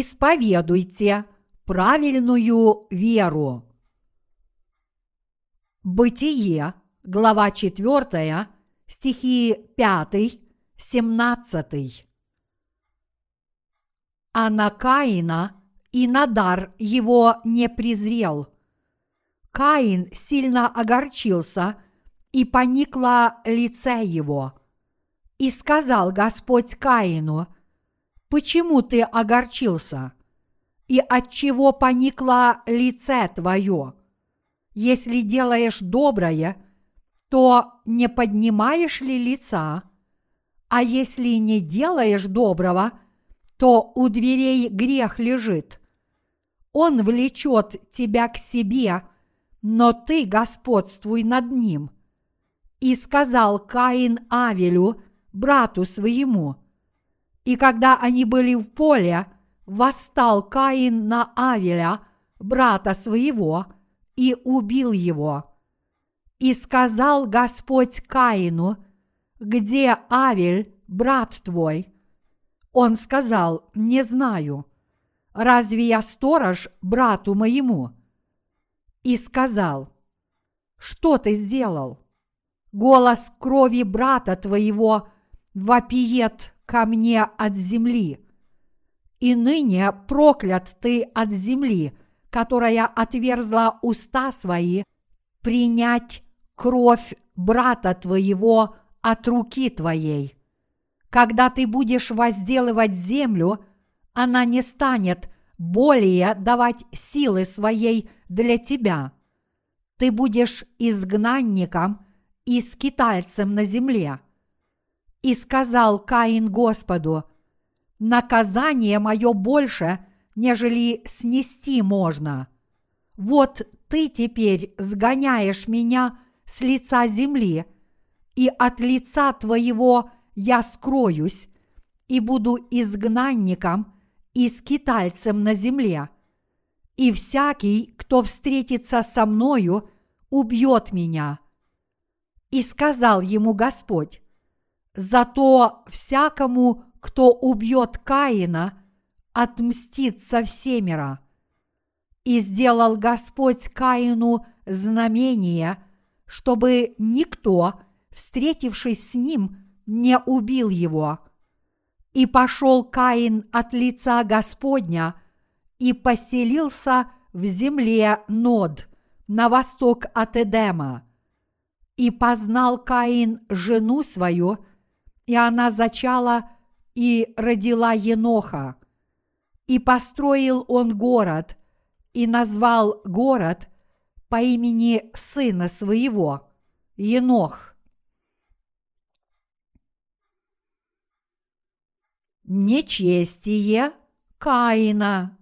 исповедуйте правильную веру. Бытие, глава 4, стихи 5, 17. А на Каина и на дар его не презрел. Каин сильно огорчился, и поникло лице его. И сказал Господь Каину, «Почему ты огорчился? И от чего поникло лице твое? Если делаешь доброе, то не поднимаешь ли лица? А если не делаешь доброго, то у дверей грех лежит. Он влечет тебя к себе, но ты господствуй над ним. И сказал Каин Авелю, брату своему. И когда они были в поле, восстал Каин на Авеля, брата своего, и убил его. И сказал Господь Каину, где Авель, брат твой? Он сказал, не знаю. Разве я сторож брату моему? И сказал, что ты сделал? Голос крови брата твоего вопиет ко мне от земли. И ныне проклят ты от земли, которая отверзла уста свои, принять кровь брата твоего от руки твоей. Когда ты будешь возделывать землю, она не станет более давать силы своей для тебя. Ты будешь изгнанником и скитальцем на земле – и сказал Каин Господу, наказание мое больше, нежели снести можно. Вот ты теперь сгоняешь меня с лица земли, и от лица твоего я скроюсь, и буду изгнанником и скитальцем на земле. И всякий, кто встретится со мною, убьет меня. И сказал ему Господь, Зато всякому, кто убьет Каина, отмстит со всемера. И сделал Господь Каину знамение, чтобы никто, встретившись с ним, не убил его. И пошел Каин от лица Господня и поселился в земле Нод, на восток от Эдема. И познал Каин жену свою – и она зачала и родила Еноха. И построил он город, и назвал город по имени сына своего, Енох. Нечестие Каина.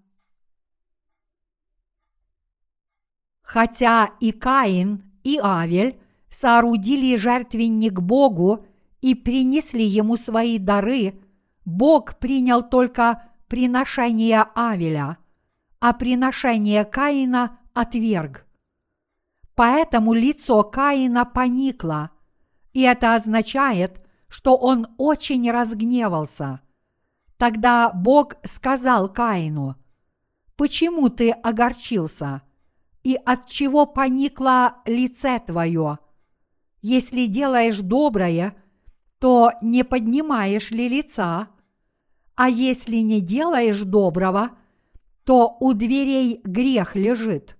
Хотя и Каин, и Авель соорудили жертвенник Богу и принесли ему свои дары, Бог принял только приношение Авеля, а приношение Каина отверг. Поэтому лицо Каина поникло, и это означает, что он очень разгневался. Тогда Бог сказал Каину, «Почему ты огорчился? И от чего поникло лице твое? Если делаешь доброе – то не поднимаешь ли лица? А если не делаешь доброго, то у дверей грех лежит.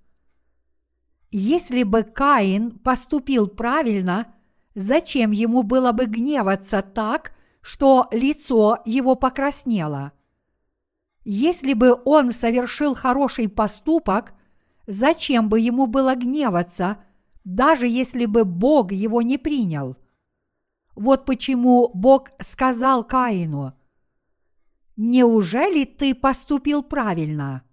Если бы Каин поступил правильно, зачем ему было бы гневаться так, что лицо его покраснело? Если бы он совершил хороший поступок, зачем бы ему было гневаться, даже если бы Бог его не принял? Вот почему Бог сказал Каину, «Неужели ты поступил правильно?»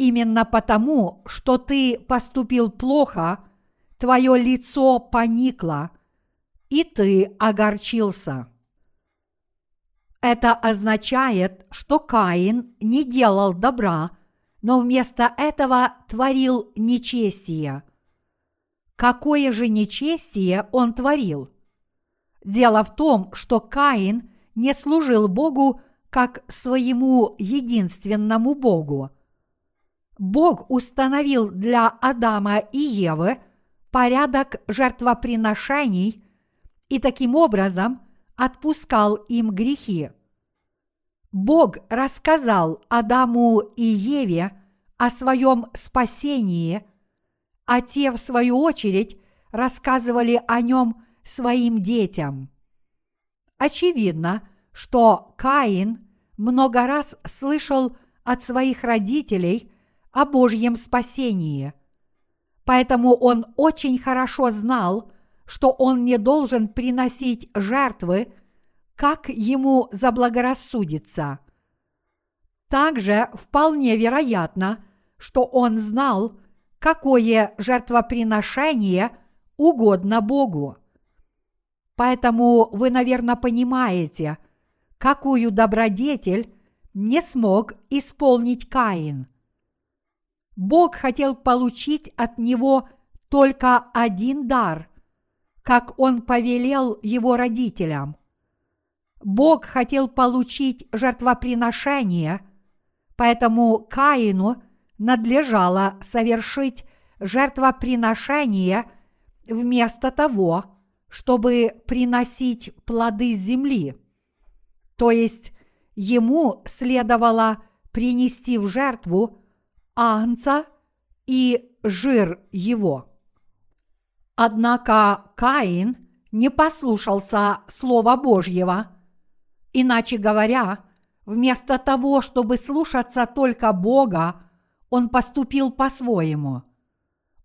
Именно потому, что ты поступил плохо, твое лицо поникло, и ты огорчился. Это означает, что Каин не делал добра, но вместо этого творил нечестие. Какое же нечестие он творил? Дело в том, что Каин не служил Богу как своему единственному Богу. Бог установил для Адама и Евы порядок жертвоприношений и таким образом отпускал им грехи. Бог рассказал Адаму и Еве о своем спасении, а те, в свою очередь, рассказывали о нем своим детям. Очевидно, что Каин много раз слышал от своих родителей о Божьем спасении. Поэтому он очень хорошо знал, что он не должен приносить жертвы, как ему заблагорассудится. Также вполне вероятно, что он знал, какое жертвоприношение угодно Богу. Поэтому вы, наверное, понимаете, какую добродетель не смог исполнить Каин. Бог хотел получить от него только один дар, как он повелел его родителям. Бог хотел получить жертвоприношение, поэтому Каину надлежало совершить жертвоприношение вместо того, чтобы приносить плоды земли. То есть ему следовало принести в жертву агнца и жир его. Однако Каин не послушался Слова Божьего. Иначе говоря, вместо того, чтобы слушаться только Бога, он поступил по-своему.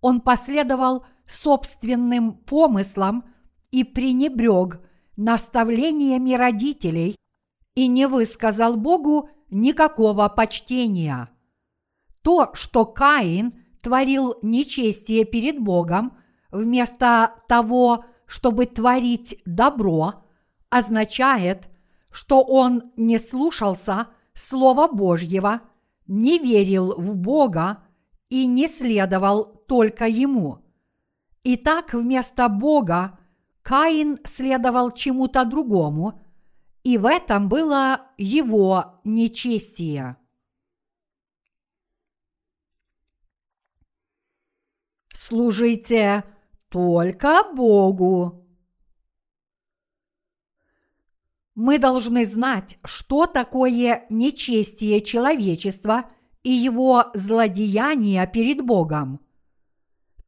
Он последовал собственным помыслам – и пренебрег наставлениями родителей и не высказал Богу никакого почтения. То, что Каин творил нечестие перед Богом, вместо того, чтобы творить добро, означает, что он не слушался Слова Божьего, не верил в Бога и не следовал только Ему. Итак, вместо Бога Каин следовал чему-то другому, и в этом было его нечестие. Служите только Богу. Мы должны знать, что такое нечестие человечества и его злодеяния перед Богом.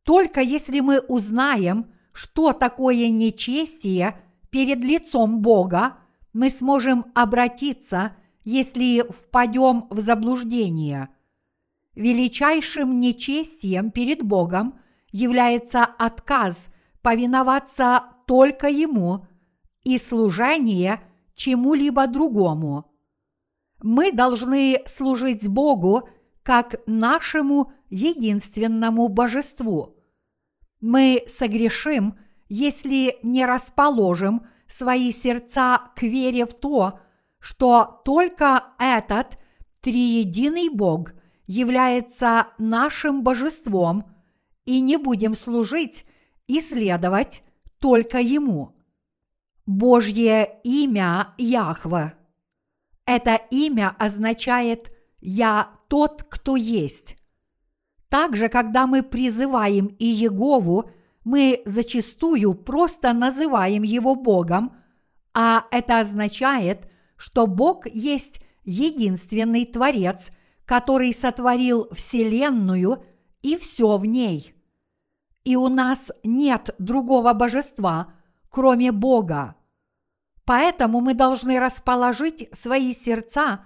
Только если мы узнаем – что такое нечестие перед лицом Бога, мы сможем обратиться, если впадем в заблуждение. Величайшим нечестием перед Богом является отказ повиноваться только Ему и служение чему-либо другому. Мы должны служить Богу как нашему единственному божеству – мы согрешим, если не расположим свои сердца к вере в то, что только этот триединый Бог является нашим божеством, и не будем служить и следовать только Ему. Божье имя Яхва. Это имя означает «Я тот, кто есть». Также, когда мы призываем Иегову, мы зачастую просто называем его Богом, а это означает, что Бог есть единственный Творец, который сотворил Вселенную и все в ней. И у нас нет другого божества, кроме Бога. Поэтому мы должны расположить свои сердца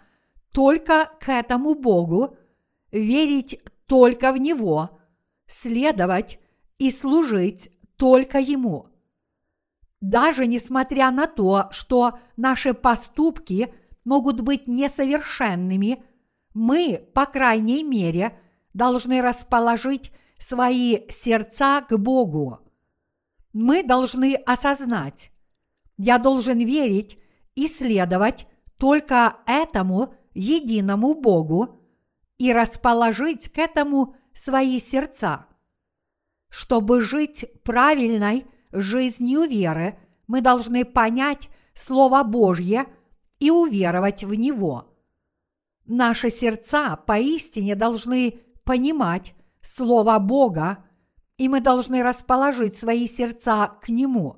только к этому Богу, верить только в Него, следовать и служить только Ему. Даже несмотря на то, что наши поступки могут быть несовершенными, мы, по крайней мере, должны расположить свои сердца к Богу. Мы должны осознать, я должен верить и следовать только этому единому Богу, и расположить к этому свои сердца. Чтобы жить правильной жизнью веры, мы должны понять Слово Божье и уверовать в Него. Наши сердца поистине должны понимать Слово Бога, и мы должны расположить свои сердца к Нему.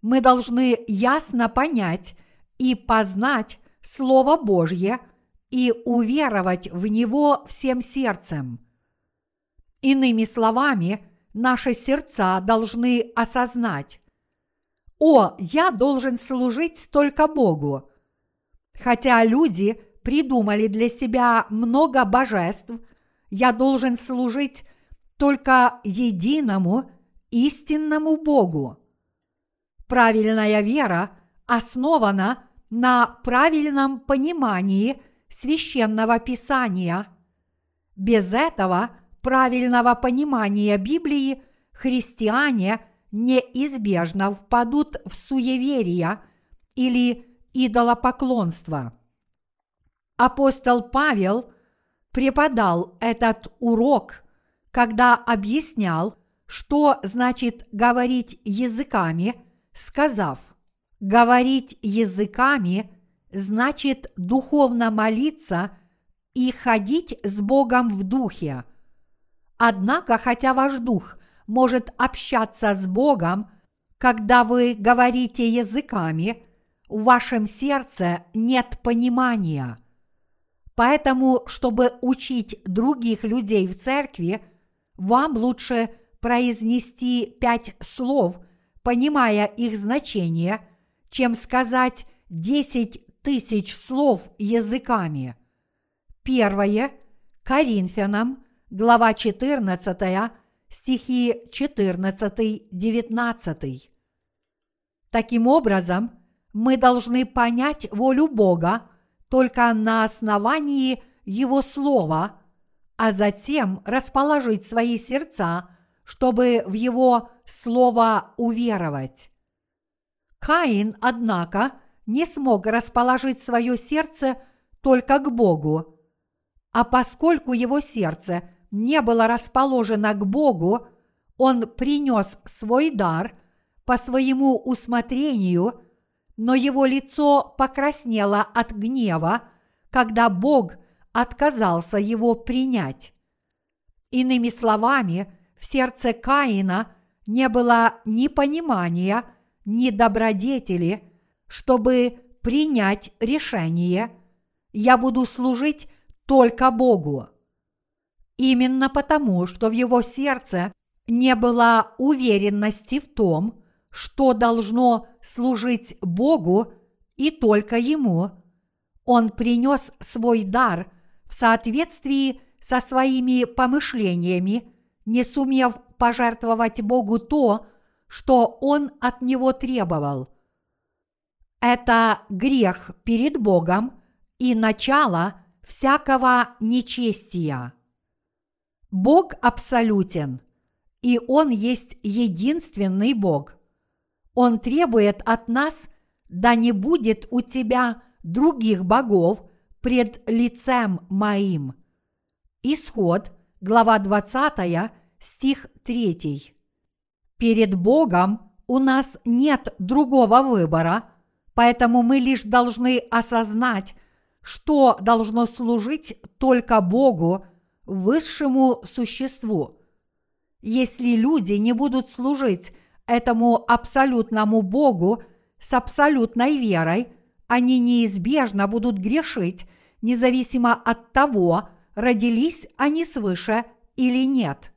Мы должны ясно понять и познать Слово Божье и уверовать в него всем сердцем. Иными словами, наши сердца должны осознать, «О, я должен служить только Богу!» Хотя люди придумали для себя много божеств, я должен служить только единому истинному Богу. Правильная вера основана на правильном понимании священного писания. Без этого правильного понимания Библии христиане неизбежно впадут в суеверие или идолопоклонство. Апостол Павел преподал этот урок, когда объяснял, что значит говорить языками, сказав – Говорить языками значит духовно молиться и ходить с Богом в духе. Однако, хотя ваш дух может общаться с Богом, когда вы говорите языками, в вашем сердце нет понимания. Поэтому, чтобы учить других людей в церкви, вам лучше произнести пять слов, понимая их значение – чем сказать десять тысяч слов языками. Первое – Коринфянам, глава 14, стихи 14-19. Таким образом, мы должны понять волю Бога только на основании Его Слова, а затем расположить свои сердца, чтобы в Его Слово уверовать. Каин, однако, не смог расположить свое сердце только к Богу. А поскольку его сердце не было расположено к Богу, он принес свой дар по своему усмотрению, но его лицо покраснело от гнева, когда Бог отказался его принять. Иными словами, в сердце Каина не было ни понимания, ни добродетели, чтобы принять решение, я буду служить только Богу. Именно потому, что в его сердце не было уверенности в том, что должно служить Богу и только Ему, он принес свой дар в соответствии со своими помышлениями, не сумев пожертвовать Богу то, что он от него требовал. Это грех перед Богом и начало всякого нечестия. Бог абсолютен, и Он есть единственный Бог. Он требует от нас, да не будет у тебя других богов пред лицем моим. Исход, глава 20, стих 3. Перед Богом у нас нет другого выбора, поэтому мы лишь должны осознать, что должно служить только Богу, высшему существу. Если люди не будут служить этому абсолютному Богу с абсолютной верой, они неизбежно будут грешить, независимо от того, родились они свыше или нет.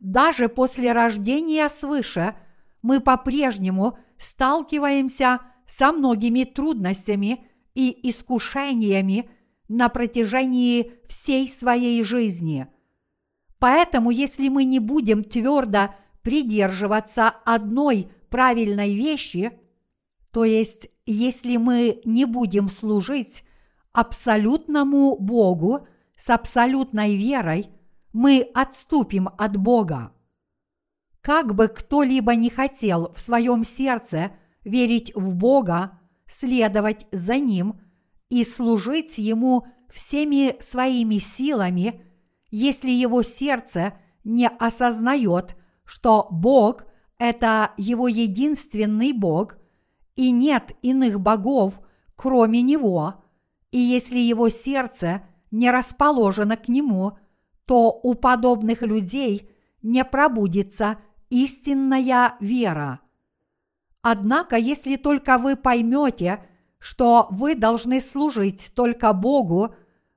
Даже после рождения свыше мы по-прежнему сталкиваемся со многими трудностями и искушениями на протяжении всей своей жизни. Поэтому, если мы не будем твердо придерживаться одной правильной вещи, то есть если мы не будем служить абсолютному Богу с абсолютной верой – мы отступим от Бога. Как бы кто-либо не хотел в своем сердце верить в Бога, следовать за Ним и служить Ему всеми своими силами, если его сердце не осознает, что Бог – это его единственный Бог, и нет иных богов, кроме Него, и если его сердце не расположено к Нему, то у подобных людей не пробудится истинная вера. Однако, если только вы поймете, что вы должны служить только Богу,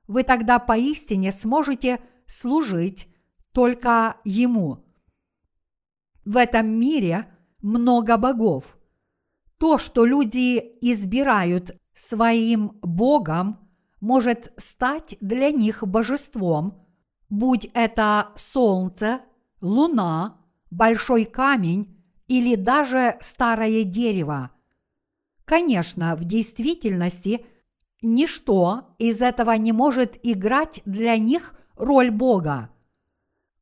вы тогда поистине сможете служить только Ему. В этом мире много богов. То, что люди избирают своим Богом, может стать для них божеством, будь это солнце, луна, большой камень или даже старое дерево. Конечно, в действительности ничто из этого не может играть для них роль Бога.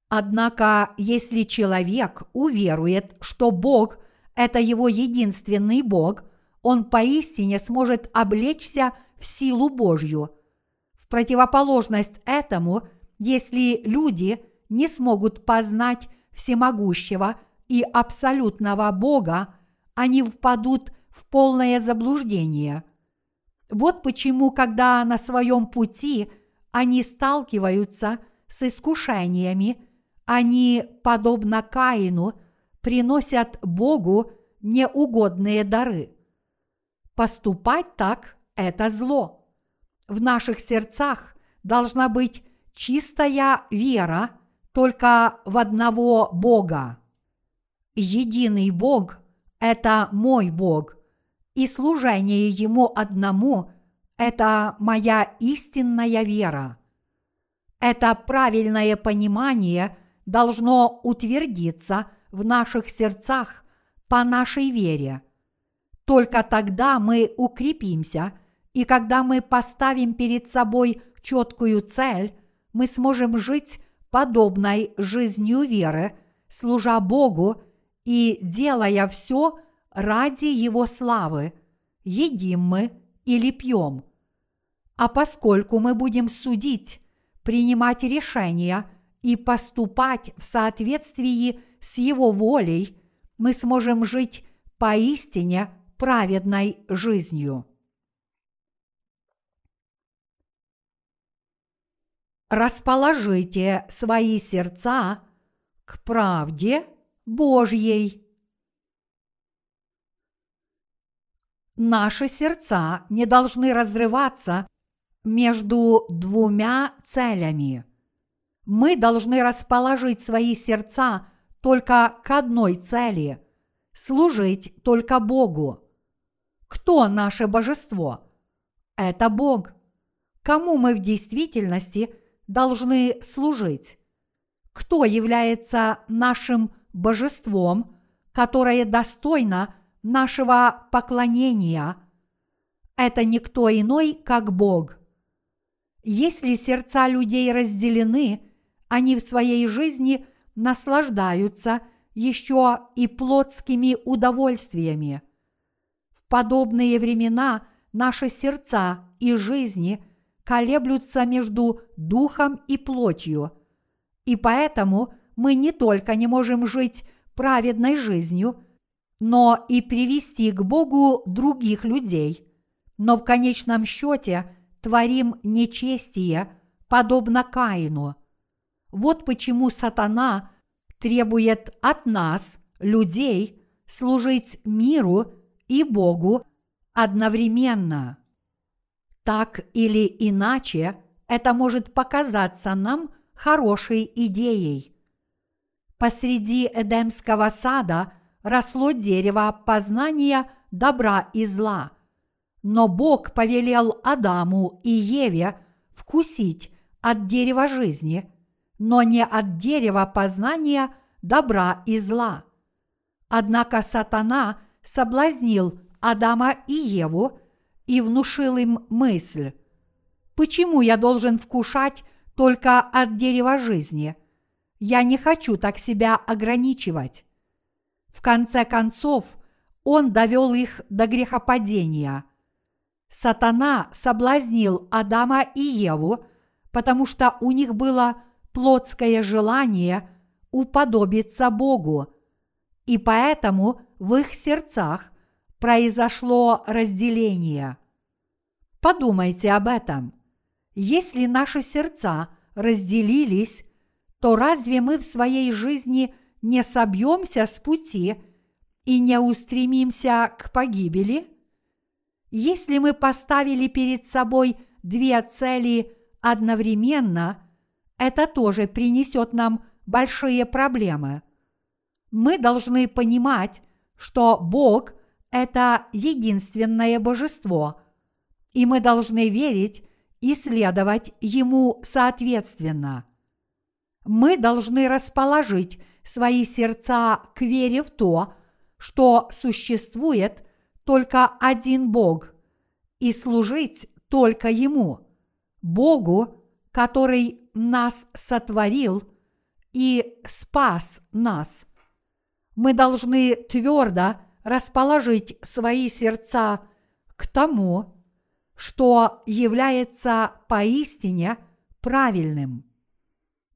Однако, если человек уверует, что Бог – это его единственный Бог, он поистине сможет облечься в силу Божью. В противоположность этому, если люди не смогут познать всемогущего и абсолютного Бога, они впадут в полное заблуждение. Вот почему, когда на своем пути они сталкиваются с искушениями, они, подобно Каину, приносят Богу неугодные дары. Поступать так – это зло. В наших сердцах должна быть чистая вера только в одного Бога. Единый Бог – это мой Бог, и служение Ему одному – это моя истинная вера. Это правильное понимание должно утвердиться в наших сердцах по нашей вере – только тогда мы укрепимся, и когда мы поставим перед собой четкую цель, мы сможем жить подобной жизнью веры, служа Богу и делая все ради Его славы, едим мы или пьем. А поскольку мы будем судить, принимать решения и поступать в соответствии с Его волей, мы сможем жить поистине праведной жизнью. Расположите свои сердца к правде Божьей. Наши сердца не должны разрываться между двумя целями. Мы должны расположить свои сердца только к одной цели – служить только Богу. Кто наше божество? Это Бог. Кому мы в действительности должны служить? Кто является нашим божеством, которое достойно нашего поклонения? Это никто иной, как Бог. Если сердца людей разделены, они в своей жизни наслаждаются еще и плотскими удовольствиями – подобные времена наши сердца и жизни колеблются между духом и плотью, и поэтому мы не только не можем жить праведной жизнью, но и привести к Богу других людей, но в конечном счете творим нечестие, подобно Каину. Вот почему сатана требует от нас, людей, служить миру и Богу одновременно. Так или иначе, это может показаться нам хорошей идеей. Посреди Эдемского сада росло дерево познания добра и зла, но Бог повелел Адаму и Еве вкусить от дерева жизни, но не от дерева познания добра и зла. Однако сатана – соблазнил Адама и Еву и внушил им мысль, почему я должен вкушать только от дерева жизни? Я не хочу так себя ограничивать. В конце концов, он довел их до грехопадения. Сатана соблазнил Адама и Еву, потому что у них было плотское желание уподобиться Богу, и поэтому в их сердцах произошло разделение. Подумайте об этом. Если наши сердца разделились, то разве мы в своей жизни не собьемся с пути и не устремимся к погибели? Если мы поставили перед собой две цели одновременно, это тоже принесет нам большие проблемы. Мы должны понимать, что Бог – это единственное божество, и мы должны верить и следовать Ему соответственно. Мы должны расположить свои сердца к вере в то, что существует только один Бог, и служить только Ему, Богу, который нас сотворил и спас нас. Мы должны твердо расположить свои сердца к тому, что является поистине правильным.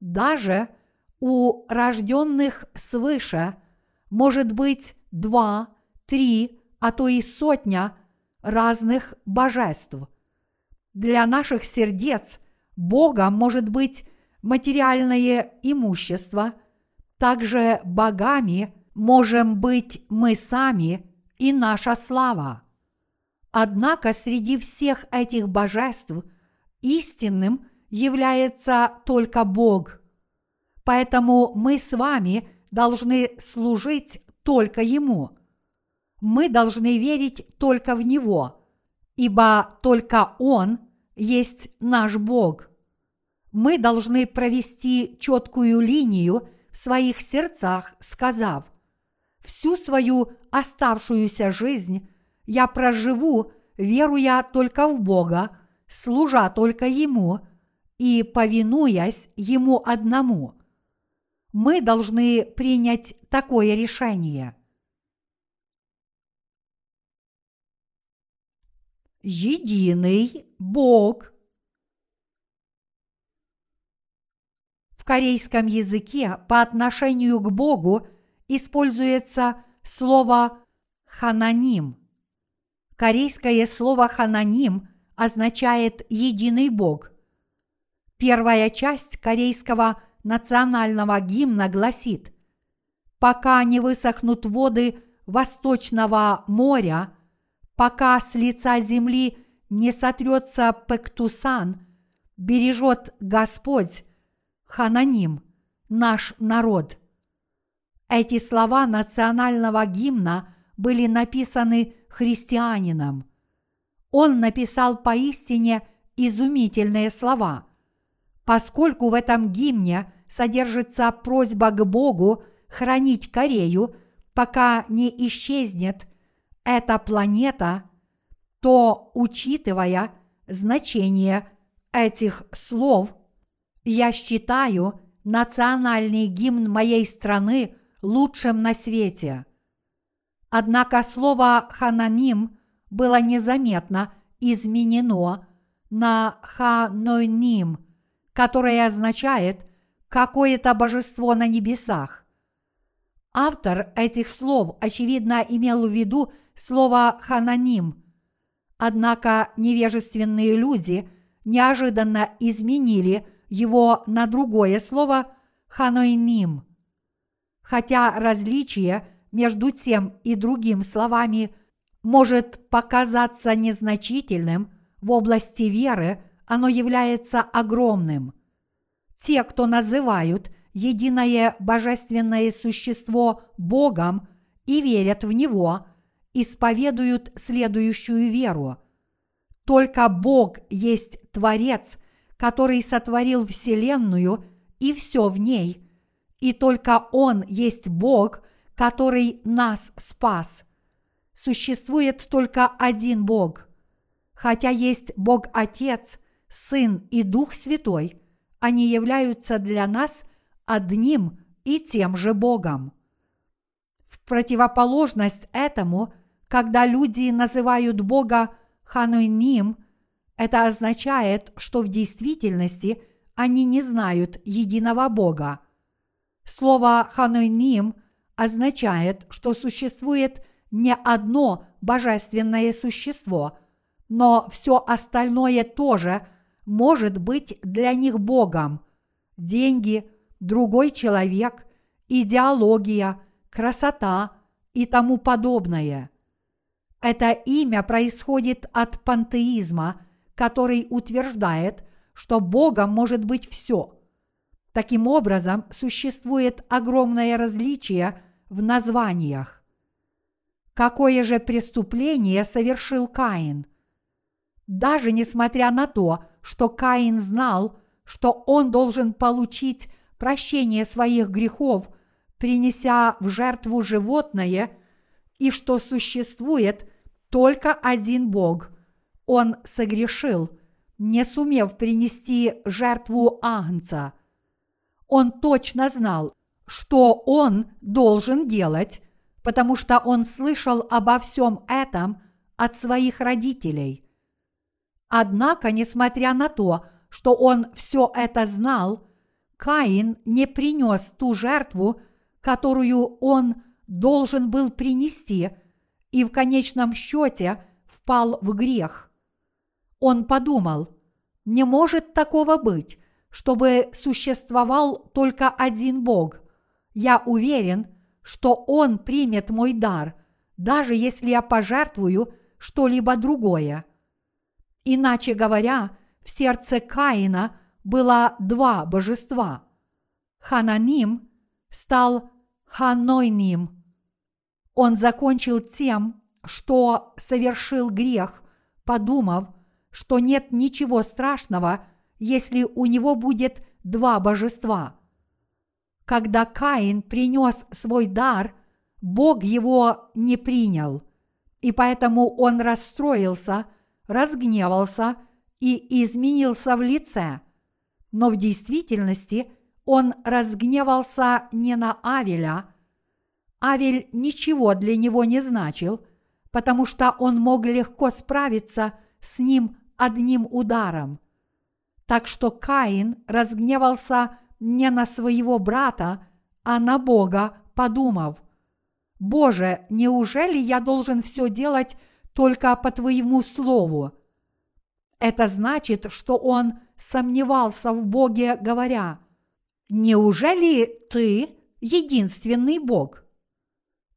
Даже у рожденных свыше может быть два, три, а то и сотня разных божеств. Для наших сердец Богом может быть материальное имущество, также богами можем быть мы сами и наша слава. Однако среди всех этих божеств истинным является только Бог. Поэтому мы с вами должны служить только Ему. Мы должны верить только в Него, ибо только Он есть наш Бог. Мы должны провести четкую линию в своих сердцах, сказав, всю свою оставшуюся жизнь я проживу, веруя только в Бога, служа только Ему и повинуясь Ему одному. Мы должны принять такое решение. Единый Бог. В корейском языке по отношению к Богу используется слово «хананим», Корейское слово «хананим» означает «единый Бог». Первая часть корейского национального гимна гласит «Пока не высохнут воды Восточного моря, пока с лица земли не сотрется Пектусан, бережет Господь, Хананим, наш народ». Эти слова национального гимна были написаны христианином. Он написал поистине изумительные слова, поскольку в этом гимне содержится просьба к Богу хранить Корею, пока не исчезнет эта планета, то, учитывая значение этих слов, я считаю национальный гимн моей страны лучшим на свете – Однако слово «хананим» было незаметно изменено на «ханойним», которое означает «какое-то божество на небесах». Автор этих слов, очевидно, имел в виду слово «хананим», однако невежественные люди неожиданно изменили его на другое слово «ханойним». Хотя различие – между тем и другим словами может показаться незначительным, в области веры оно является огромным. Те, кто называют единое божественное существо Богом и верят в Него, исповедуют следующую веру. Только Бог есть Творец, который сотворил Вселенную и все в ней, и только Он есть Бог – который нас спас. Существует только один Бог. Хотя есть Бог Отец, Сын и Дух Святой, они являются для нас одним и тем же Богом. В противоположность этому, когда люди называют Бога Хануйним, это означает, что в действительности они не знают единого Бога. Слово Хануйним означает, что существует не одно божественное существо, но все остальное тоже может быть для них Богом. Деньги, другой человек, идеология, красота и тому подобное. Это имя происходит от пантеизма, который утверждает, что Богом может быть все. Таким образом, существует огромное различие в названиях. Какое же преступление совершил Каин? Даже несмотря на то, что Каин знал, что он должен получить прощение своих грехов, принеся в жертву животное, и что существует только один Бог, он согрешил, не сумев принести жертву Агнца. Он точно знал, что он должен делать, потому что он слышал обо всем этом от своих родителей. Однако, несмотря на то, что он все это знал, Каин не принес ту жертву, которую он должен был принести, и в конечном счете впал в грех. Он подумал, не может такого быть, чтобы существовал только один Бог. Я уверен, что Он примет мой дар, даже если я пожертвую что-либо другое. Иначе говоря, в сердце Каина было два божества. Хананим стал Ханойним. Он закончил тем, что совершил грех, подумав, что нет ничего страшного, если у него будет два божества – когда Каин принес свой дар, Бог его не принял, и поэтому он расстроился, разгневался и изменился в лице. Но в действительности он разгневался не на Авеля. Авель ничего для него не значил, потому что он мог легко справиться с ним одним ударом. Так что Каин разгневался не на своего брата, а на Бога, подумав, «Боже, неужели я должен все делать только по Твоему Слову?» Это значит, что он сомневался в Боге, говоря, «Неужели Ты единственный Бог?»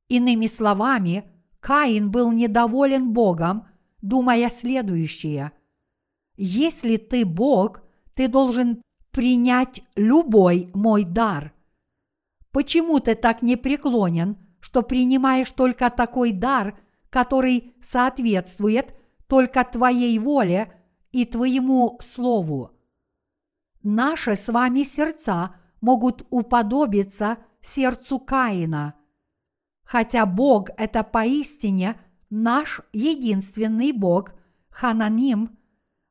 Иными словами, Каин был недоволен Богом, думая следующее. Если ты Бог, ты должен принять любой мой дар. Почему ты так непреклонен, что принимаешь только такой дар, который соответствует только твоей воле и твоему слову? Наши с вами сердца могут уподобиться сердцу Каина. Хотя Бог – это поистине наш единственный Бог, Хананим,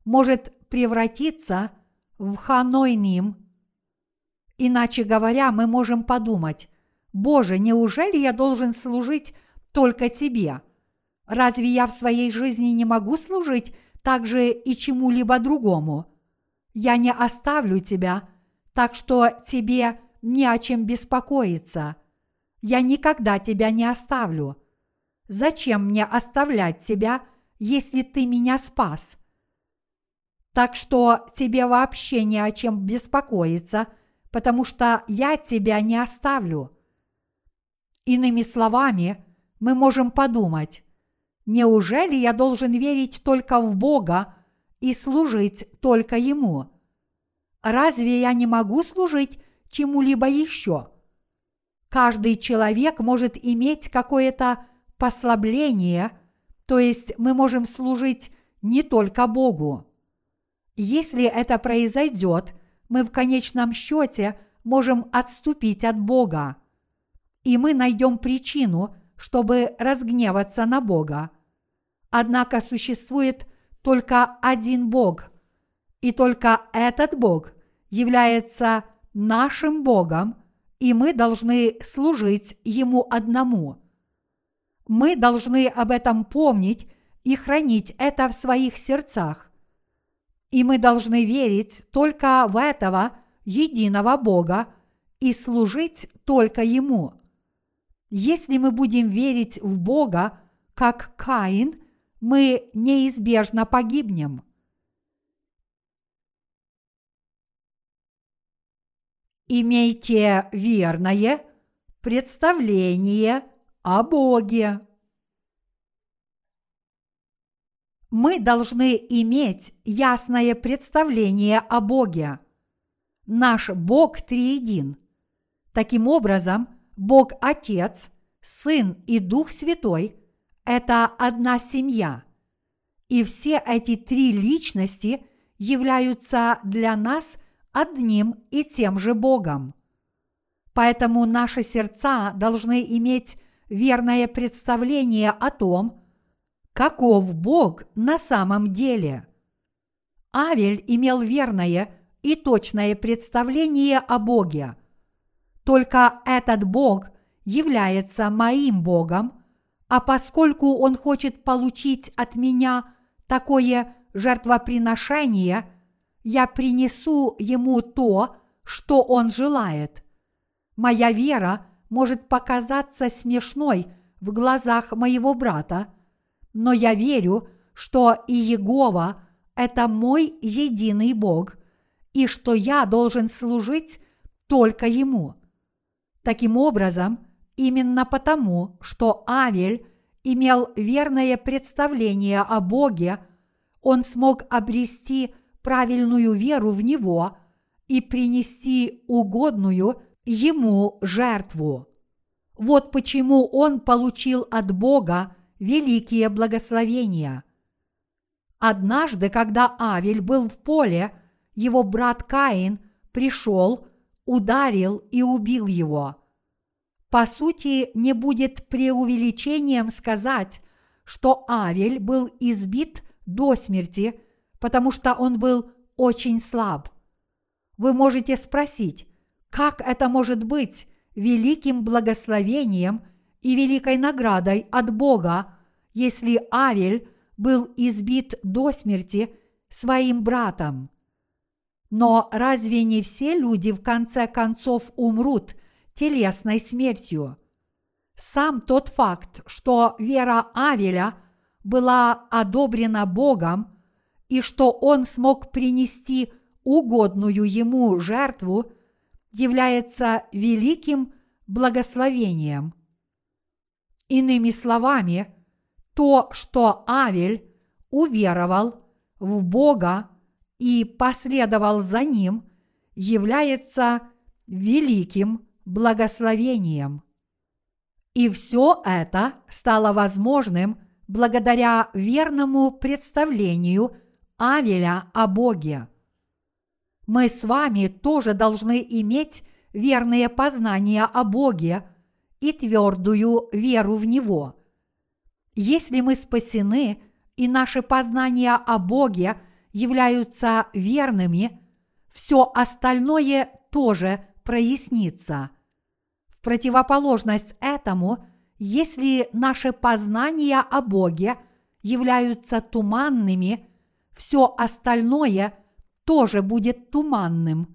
может превратиться – в Ханойним. Иначе говоря, мы можем подумать, Боже, неужели я должен служить только Тебе? Разве я в своей жизни не могу служить также и чему-либо другому? Я не оставлю Тебя, так что Тебе не о чем беспокоиться. Я никогда Тебя не оставлю. Зачем мне оставлять Тебя, если Ты меня спас? Так что тебе вообще не о чем беспокоиться, потому что я тебя не оставлю. Иными словами, мы можем подумать, неужели я должен верить только в Бога и служить только Ему? Разве я не могу служить чему-либо еще? Каждый человек может иметь какое-то послабление, то есть мы можем служить не только Богу. Если это произойдет, мы в конечном счете можем отступить от Бога. И мы найдем причину, чтобы разгневаться на Бога. Однако существует только один Бог, и только этот Бог является нашим Богом, и мы должны служить Ему одному. Мы должны об этом помнить и хранить это в своих сердцах. И мы должны верить только в этого единого Бога и служить только Ему. Если мы будем верить в Бога, как Каин, мы неизбежно погибнем. Имейте верное представление о Боге. Мы должны иметь ясное представление о Боге. Наш Бог триедин. Таким образом, Бог Отец, Сын и Дух Святой – это одна семья. И все эти три личности являются для нас одним и тем же Богом. Поэтому наши сердца должны иметь верное представление о том, каков Бог на самом деле. Авель имел верное и точное представление о Боге. Только этот Бог является моим Богом, а поскольку Он хочет получить от меня такое жертвоприношение, я принесу Ему то, что Он желает. Моя вера может показаться смешной в глазах моего брата, но я верю, что и Егова – это мой единый Бог, и что я должен служить только Ему. Таким образом, именно потому, что Авель имел верное представление о Боге, он смог обрести правильную веру в Него и принести угодную ему жертву. Вот почему он получил от Бога великие благословения. Однажды, когда Авель был в поле, его брат Каин пришел, ударил и убил его. По сути, не будет преувеличением сказать, что Авель был избит до смерти, потому что он был очень слаб. Вы можете спросить, как это может быть великим благословением – и великой наградой от Бога, если Авель был избит до смерти своим братом. Но разве не все люди в конце концов умрут телесной смертью? Сам тот факт, что вера Авеля была одобрена Богом и что он смог принести угодную ему жертву, является великим благословением. Иными словами, то, что Авель уверовал в Бога и последовал за Ним, является великим благословением. И все это стало возможным благодаря верному представлению Авеля о Боге. Мы с вами тоже должны иметь верные познания о Боге – и твердую веру в Него. Если мы спасены и наши познания о Боге являются верными, все остальное тоже прояснится. Противоположность этому, если наши познания о Боге являются туманными, все остальное тоже будет туманным.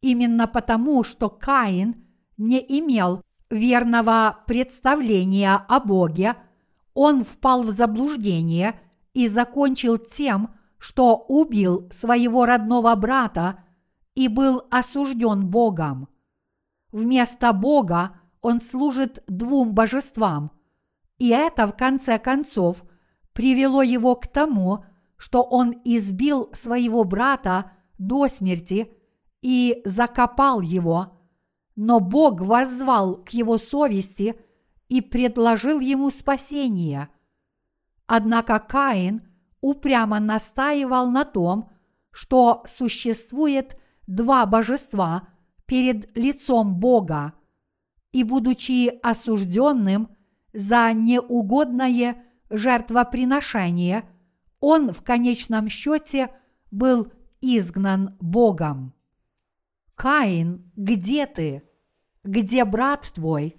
Именно потому, что Каин не имел верного представления о Боге, он впал в заблуждение и закончил тем, что убил своего родного брата и был осужден Богом. Вместо Бога он служит двум божествам, и это в конце концов привело его к тому, что он избил своего брата до смерти и закопал его – но Бог воззвал к его совести и предложил ему спасение. Однако Каин упрямо настаивал на том, что существует два божества перед лицом Бога, и, будучи осужденным за неугодное жертвоприношение, он в конечном счете был изгнан Богом. Каин, где ты? Где брат твой?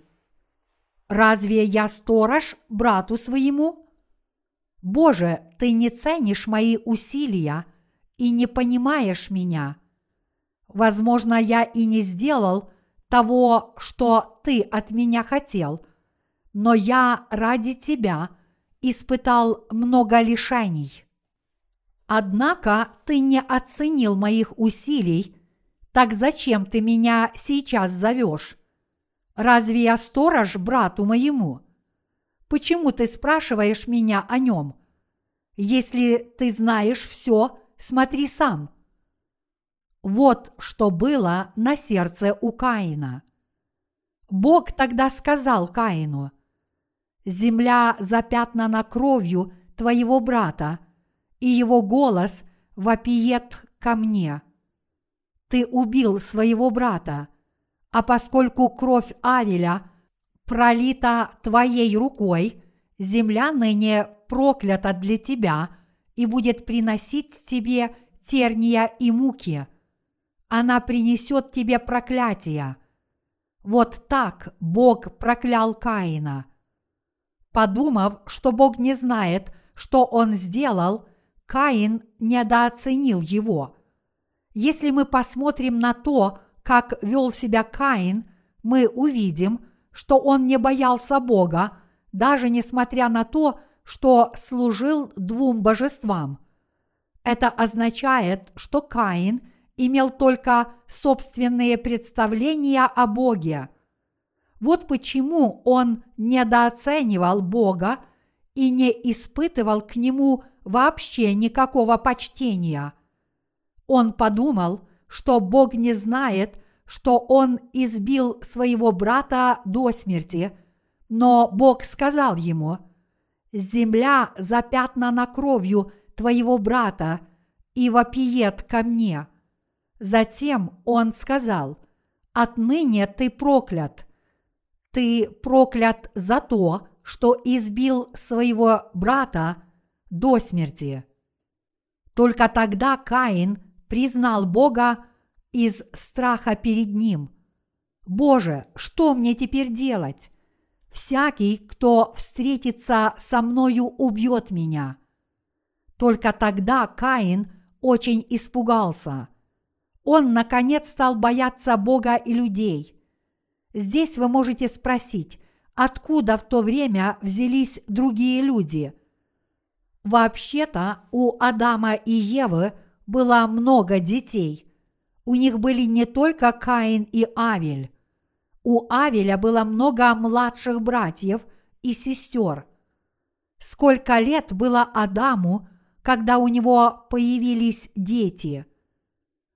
Разве я сторож брату своему? Боже, ты не ценишь мои усилия и не понимаешь меня. Возможно, я и не сделал того, что ты от меня хотел, но я ради тебя испытал много лишений. Однако ты не оценил моих усилий, так зачем ты меня сейчас зовешь? Разве я сторож брату моему? Почему ты спрашиваешь меня о нем? Если ты знаешь все, смотри сам. Вот что было на сердце у Каина. Бог тогда сказал Каину, «Земля запятнана кровью твоего брата, и его голос вопиет ко мне. Ты убил своего брата, а поскольку кровь Авеля пролита твоей рукой, земля ныне проклята для тебя и будет приносить тебе терния и муки. Она принесет тебе проклятие. Вот так Бог проклял Каина. Подумав, что Бог не знает, что он сделал, Каин недооценил его. Если мы посмотрим на то, как вел себя Каин, мы увидим, что он не боялся Бога, даже несмотря на то, что служил двум божествам. Это означает, что Каин имел только собственные представления о Боге. Вот почему он недооценивал Бога и не испытывал к нему вообще никакого почтения. Он подумал, что Бог не знает, что он избил своего брата до смерти, но Бог сказал ему, «Земля запятнана кровью твоего брата и вопиет ко мне». Затем он сказал, «Отныне ты проклят. Ты проклят за то, что избил своего брата до смерти». Только тогда Каин признал Бога из страха перед Ним. «Боже, что мне теперь делать? Всякий, кто встретится со мною, убьет меня». Только тогда Каин очень испугался. Он, наконец, стал бояться Бога и людей. Здесь вы можете спросить, откуда в то время взялись другие люди? Вообще-то у Адама и Евы было много детей. У них были не только Каин и Авель. У Авеля было много младших братьев и сестер. Сколько лет было Адаму, когда у него появились дети.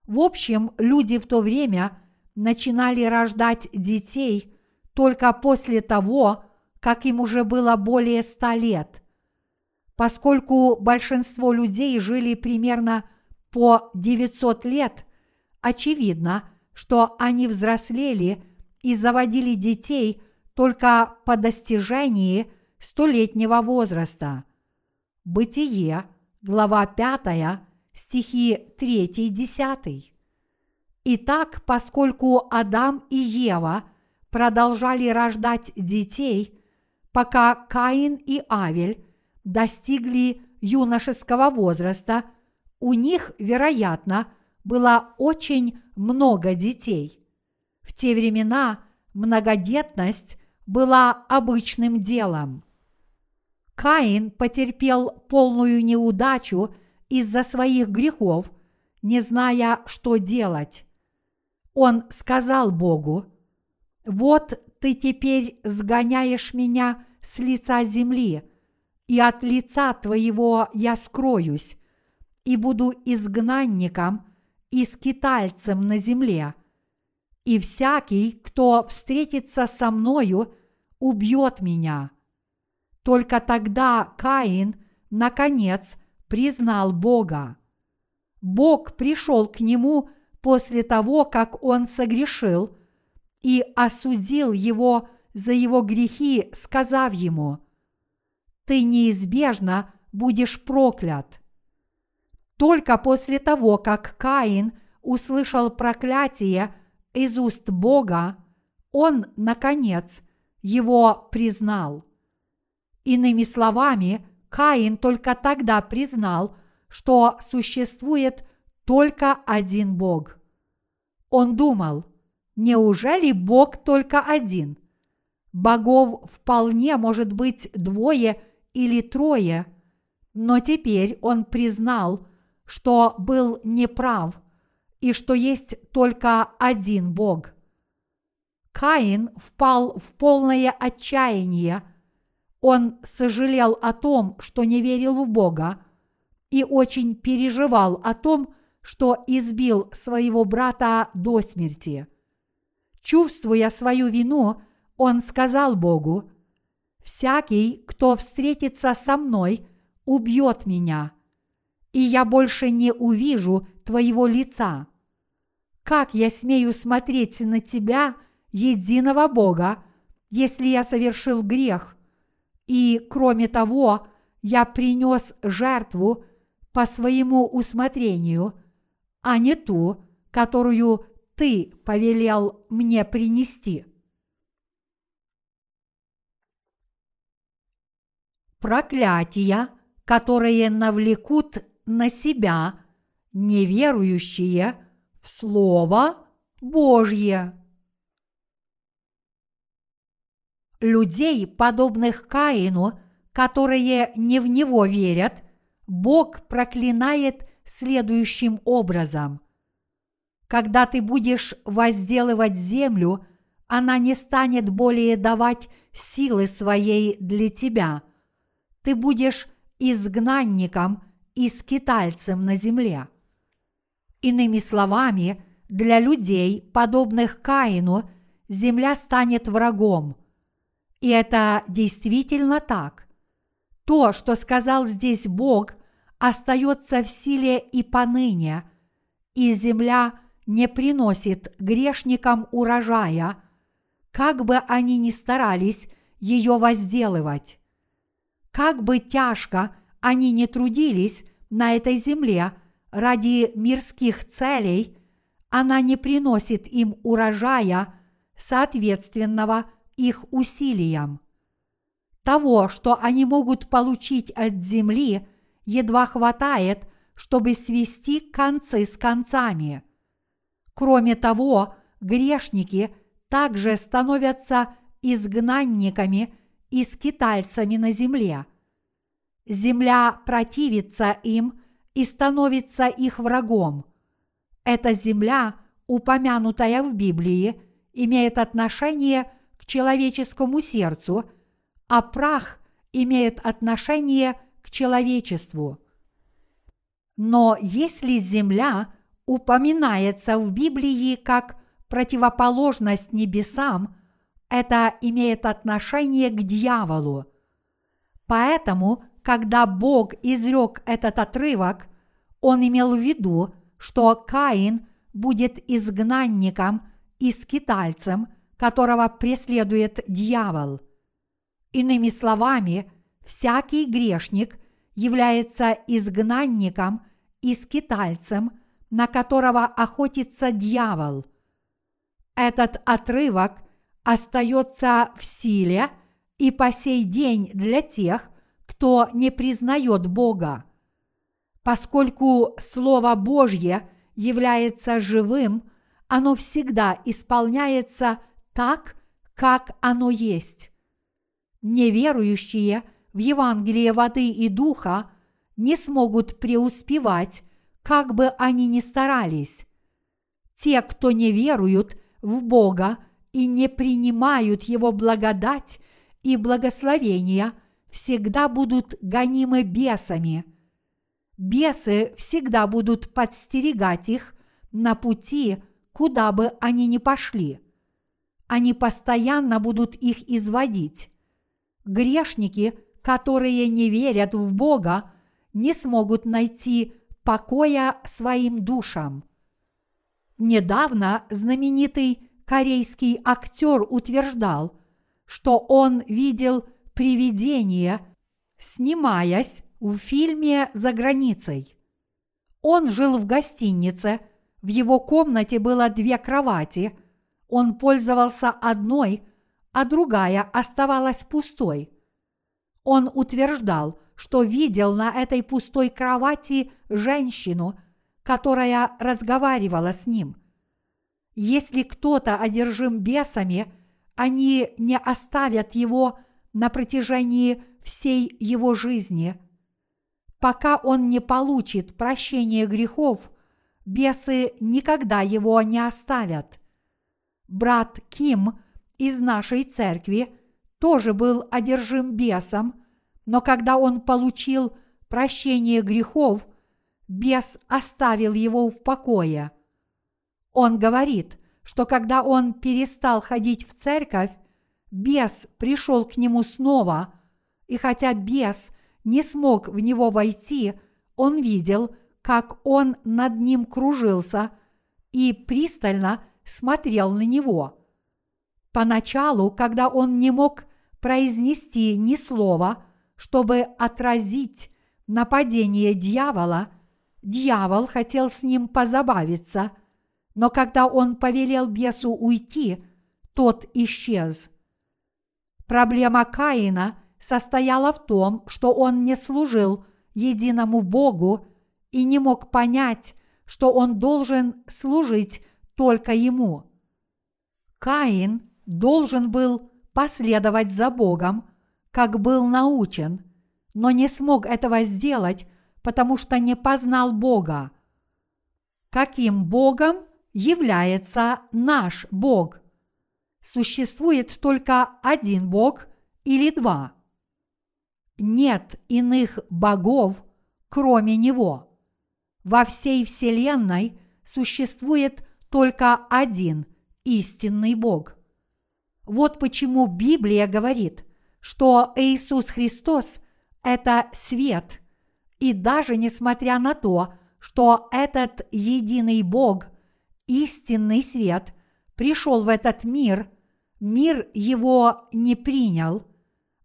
В общем, люди в то время начинали рождать детей только после того, как им уже было более ста лет. Поскольку большинство людей жили примерно по 900 лет, очевидно, что они взрослели и заводили детей только по достижении столетнего возраста. Бытие – глава 5, стихи 3-10. Итак, поскольку Адам и Ева продолжали рождать детей, пока Каин и Авель достигли юношеского возраста, у них, вероятно, было очень много детей. В те времена многодетность была обычным делом. Каин потерпел полную неудачу из-за своих грехов, не зная, что делать. Он сказал Богу, «Вот ты теперь сгоняешь меня с лица земли, и от лица твоего я скроюсь, и буду изгнанником и скитальцем на земле. И всякий, кто встретится со мною, убьет меня». Только тогда Каин, наконец, признал Бога. Бог пришел к нему после того, как он согрешил, и осудил его за его грехи, сказав ему, «Ты неизбежно будешь проклят». Только после того, как Каин услышал проклятие из уст Бога, он, наконец, его признал. Иными словами, Каин только тогда признал, что существует только один Бог. Он думал, неужели Бог только один? Богов вполне может быть двое или трое, но теперь он признал, что был неправ и что есть только один Бог. Каин впал в полное отчаяние. Он сожалел о том, что не верил в Бога, и очень переживал о том, что избил своего брата до смерти. Чувствуя свою вину, он сказал Богу, «Всякий, кто встретится со мной, убьет меня, и я больше не увижу твоего лица. Как я смею смотреть на тебя, единого Бога, если я совершил грех? И, кроме того, я принес жертву по своему усмотрению, а не ту, которую ты повелел мне принести. Проклятия, которые навлекут на себя неверующие в Слово Божье. Людей, подобных Каину, которые не в него верят, Бог проклинает следующим образом. Когда ты будешь возделывать землю, она не станет более давать силы своей для тебя. Ты будешь изгнанником и скитальцем на земле. Иными словами, для людей, подобных Каину, земля станет врагом. И это действительно так. То, что сказал здесь Бог, остается в силе и поныне, и земля не приносит грешникам урожая, как бы они ни старались ее возделывать. Как бы тяжко они не трудились на этой земле ради мирских целей, она не приносит им урожая, соответственного их усилиям. Того, что они могут получить от земли, едва хватает, чтобы свести концы с концами. Кроме того, грешники также становятся изгнанниками и скитальцами на земле. Земля противится им и становится их врагом. Эта земля, упомянутая в Библии, имеет отношение к человеческому сердцу, а прах имеет отношение к человечеству. Но если земля упоминается в Библии как противоположность небесам, это имеет отношение к дьяволу. Поэтому, когда Бог изрек этот отрывок, он имел в виду, что Каин будет изгнанником и скитальцем, которого преследует дьявол. Иными словами, всякий грешник является изгнанником и скитальцем, на которого охотится дьявол. Этот отрывок остается в силе и по сей день для тех, кто не признает Бога. Поскольку Слово Божье является живым, оно всегда исполняется так, как оно есть. Неверующие в Евангелие воды и духа не смогут преуспевать, как бы они ни старались. Те, кто не веруют в Бога и не принимают Его благодать и благословения, всегда будут гонимы бесами. Бесы всегда будут подстерегать их на пути, куда бы они ни пошли. Они постоянно будут их изводить. Грешники, которые не верят в Бога, не смогут найти покоя своим душам. Недавно знаменитый корейский актер утверждал, что он видел привидение, снимаясь в фильме «За границей». Он жил в гостинице, в его комнате было две кровати, он пользовался одной, а другая оставалась пустой. Он утверждал, что видел на этой пустой кровати женщину, которая разговаривала с ним. Если кто-то одержим бесами, они не оставят его на протяжении всей его жизни. Пока он не получит прощения грехов, бесы никогда его не оставят. Брат Ким из нашей церкви тоже был одержим бесом, но когда он получил прощение грехов, бес оставил его в покое. Он говорит, что когда он перестал ходить в церковь, бес пришел к нему снова, и хотя бес не смог в него войти, он видел, как он над ним кружился и пристально смотрел на него. Поначалу, когда он не мог произнести ни слова, чтобы отразить нападение дьявола, дьявол хотел с ним позабавиться, но когда он повелел бесу уйти, тот исчез. Проблема Каина состояла в том, что он не служил единому Богу и не мог понять, что он должен служить только ему. Каин должен был последовать за Богом, как был научен, но не смог этого сделать, потому что не познал Бога. Каким Богом является наш Бог? Существует только один Бог или два? Нет иных богов, кроме Него. Во всей Вселенной существует только один истинный Бог. Вот почему Библия говорит, что Иисус Христос – это свет, и даже несмотря на то, что этот единый Бог, истинный свет, пришел в этот мир, мир его не принял,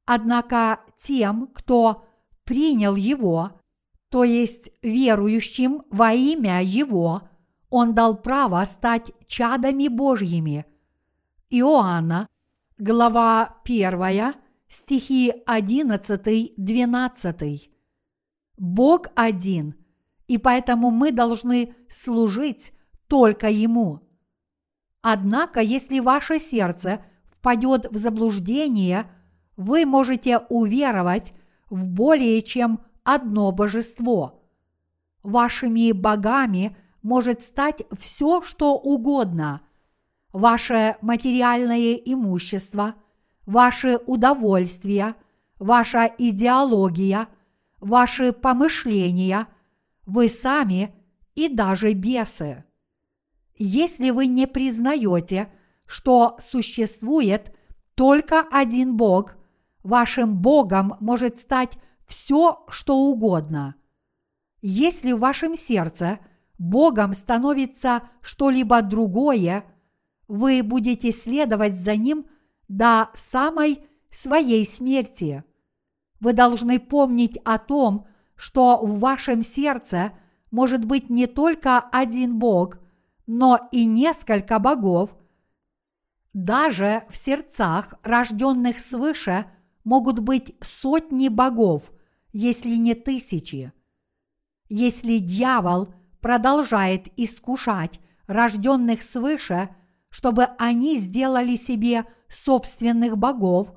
однако тем, кто принял его, то есть верующим во имя его, он дал право стать чадами Божьими. Иоанна, глава 1, стихи 11-12. Бог один, и поэтому мы должны служить только Ему. Однако, если ваше сердце впадет в заблуждение, вы можете уверовать в более чем одно божество. Вашими богами может стать все, что угодно. Ваше материальное имущество, ваши удовольствия, ваша идеология, ваши помышления, вы сами и даже бесы. Если вы не признаете, что существует только один Бог, вашим Богом может стать все, что угодно. Если в вашем сердце Богом становится что-либо другое, вы будете следовать за Ним до самой своей смерти. Вы должны помнить о том, что в вашем сердце может быть не только один Бог, но и несколько богов. Даже в сердцах, рожденных свыше, могут быть сотни богов, если не тысячи. Если дьявол продолжает искушать рожденных свыше, чтобы они сделали себе собственных богов,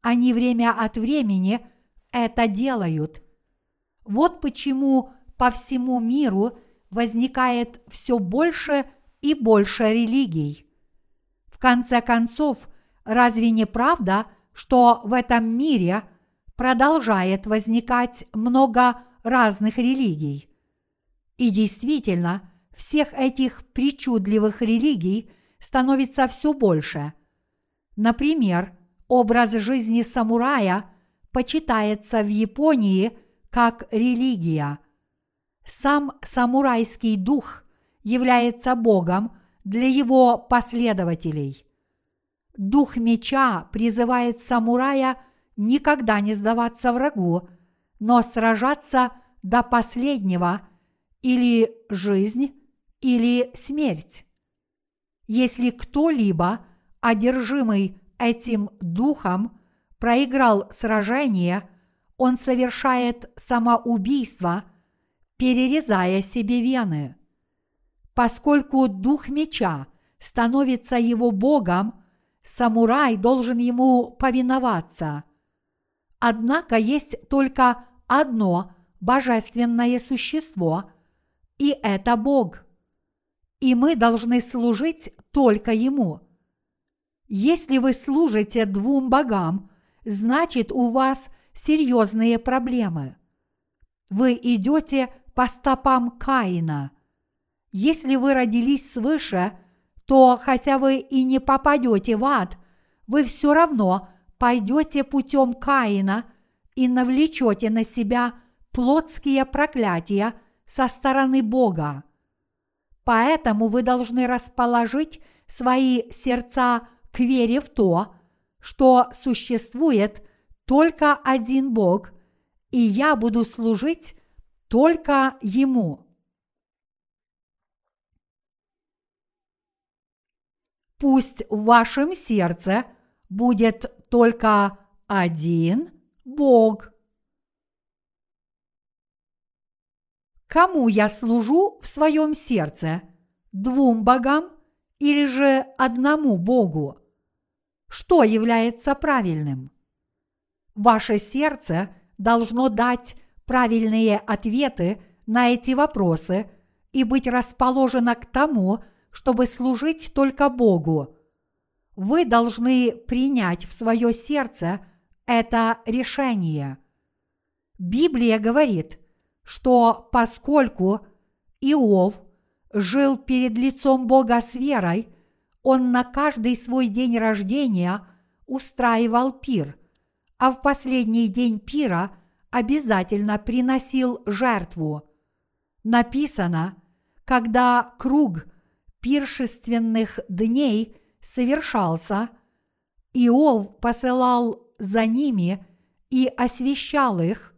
они время от времени это делают. Вот почему по всему миру возникает все больше и больше религий. В конце концов, разве не правда, что в этом мире продолжает возникать много разных религий? И действительно, всех этих причудливых религий становится все больше. Например, образ жизни самурая почитается в Японии как религия. Сам самурайский дух является Богом для его последователей. Дух меча призывает самурая никогда не сдаваться врагу, но сражаться до последнего или жизнь, или смерть. Если кто-либо, одержимый этим духом, проиграл сражение, он совершает самоубийство, перерезая себе вены. Поскольку дух меча становится его богом, самурай должен ему повиноваться. Однако есть только одно божественное существо, и это Бог. И мы должны служить только Ему. Если вы служите двум богам, значит у вас серьезные проблемы. Вы идете по стопам Каина. Если вы родились свыше, то хотя вы и не попадете в ад, вы все равно пойдете путем Каина и навлечете на себя плотские проклятия со стороны Бога. Поэтому вы должны расположить свои сердца к вере в то, что существует только один Бог, и я буду служить только Ему. Пусть в вашем сердце будет только один Бог. Кому я служу в своем сердце? Двум богам или же одному Богу? Что является правильным? Ваше сердце должно дать правильные ответы на эти вопросы и быть расположено к тому, чтобы служить только Богу. Вы должны принять в свое сердце это решение. Библия говорит, что поскольку Иов жил перед лицом Бога с верой, он на каждый свой день рождения устраивал пир, а в последний день пира обязательно приносил жертву. Написано, когда круг пиршественных дней совершался, Иов посылал за ними и освещал их,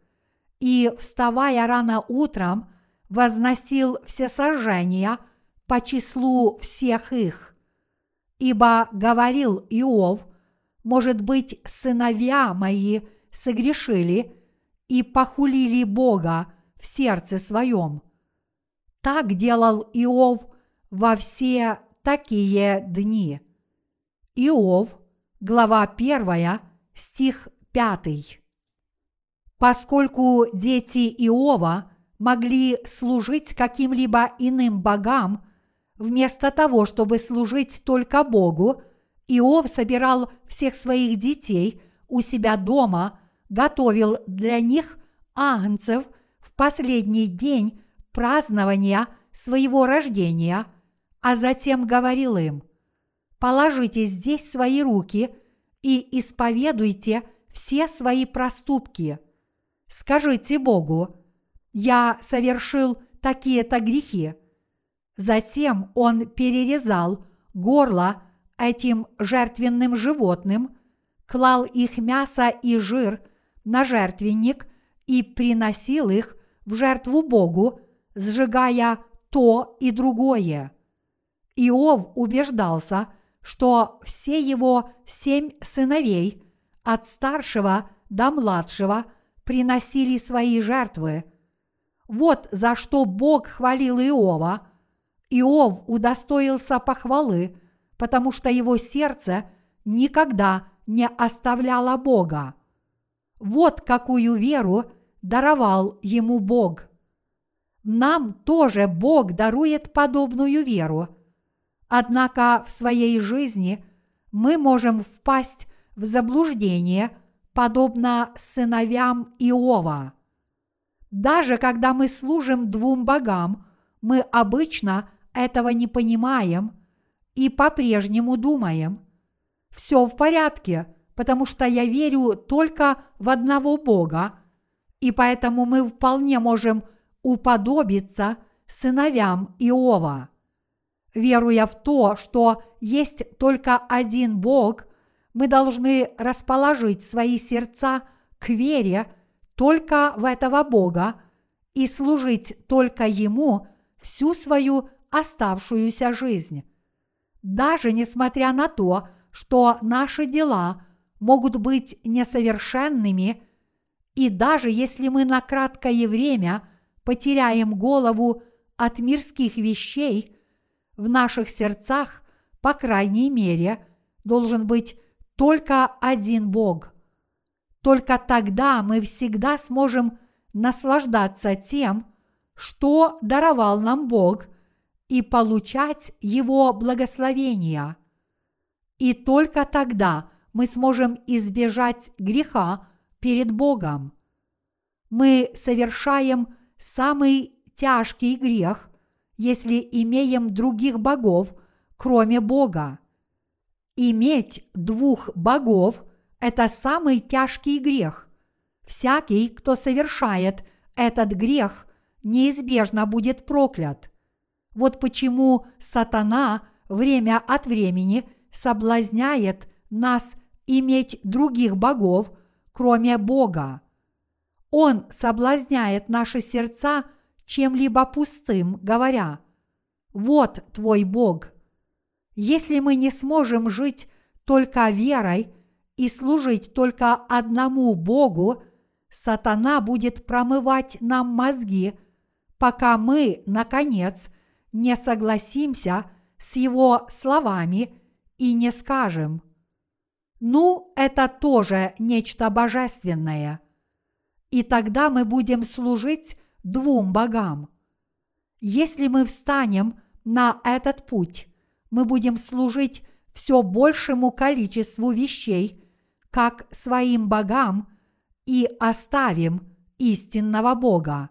и, вставая рано утром, возносил все сожжения по числу всех их. Ибо говорил Иов, может быть, сыновья мои согрешили и похулили Бога в сердце своем. Так делал Иов во все такие дни. Иов, глава 1, стих 5. Поскольку дети Иова могли служить каким-либо иным богам, вместо того, чтобы служить только Богу, Иов собирал всех своих детей у себя дома, готовил для них агнцев в последний день празднования своего рождения – а затем говорил им, «Положите здесь свои руки и исповедуйте все свои проступки. Скажите Богу, я совершил такие-то грехи». Затем он перерезал горло этим жертвенным животным, клал их мясо и жир на жертвенник и приносил их в жертву Богу, сжигая то и другое. Иов убеждался, что все его семь сыновей, от старшего до младшего, приносили свои жертвы. Вот за что Бог хвалил Иова. Иов удостоился похвалы, потому что его сердце никогда не оставляло Бога. Вот какую веру даровал ему Бог. Нам тоже Бог дарует подобную веру – Однако в своей жизни мы можем впасть в заблуждение, подобно сыновьям Иова. Даже когда мы служим двум богам, мы обычно этого не понимаем и по-прежнему думаем. Все в порядке, потому что я верю только в одного Бога, и поэтому мы вполне можем уподобиться сыновьям Иова веруя в то, что есть только один Бог, мы должны расположить свои сердца к вере только в этого Бога и служить только Ему всю свою оставшуюся жизнь. Даже несмотря на то, что наши дела могут быть несовершенными, и даже если мы на краткое время потеряем голову от мирских вещей – в наших сердцах, по крайней мере, должен быть только один Бог. Только тогда мы всегда сможем наслаждаться тем, что даровал нам Бог, и получать Его благословения. И только тогда мы сможем избежать греха перед Богом. Мы совершаем самый тяжкий грех, если имеем других богов, кроме Бога. Иметь двух богов – это самый тяжкий грех. Всякий, кто совершает этот грех, неизбежно будет проклят. Вот почему сатана время от времени соблазняет нас иметь других богов, кроме Бога. Он соблазняет наши сердца чем-либо пустым, говоря, «Вот твой Бог». Если мы не сможем жить только верой и служить только одному Богу, сатана будет промывать нам мозги, пока мы, наконец, не согласимся с его словами и не скажем, ну, это тоже нечто божественное. И тогда мы будем служить двум богам. Если мы встанем на этот путь, мы будем служить все большему количеству вещей, как своим богам, и оставим истинного Бога.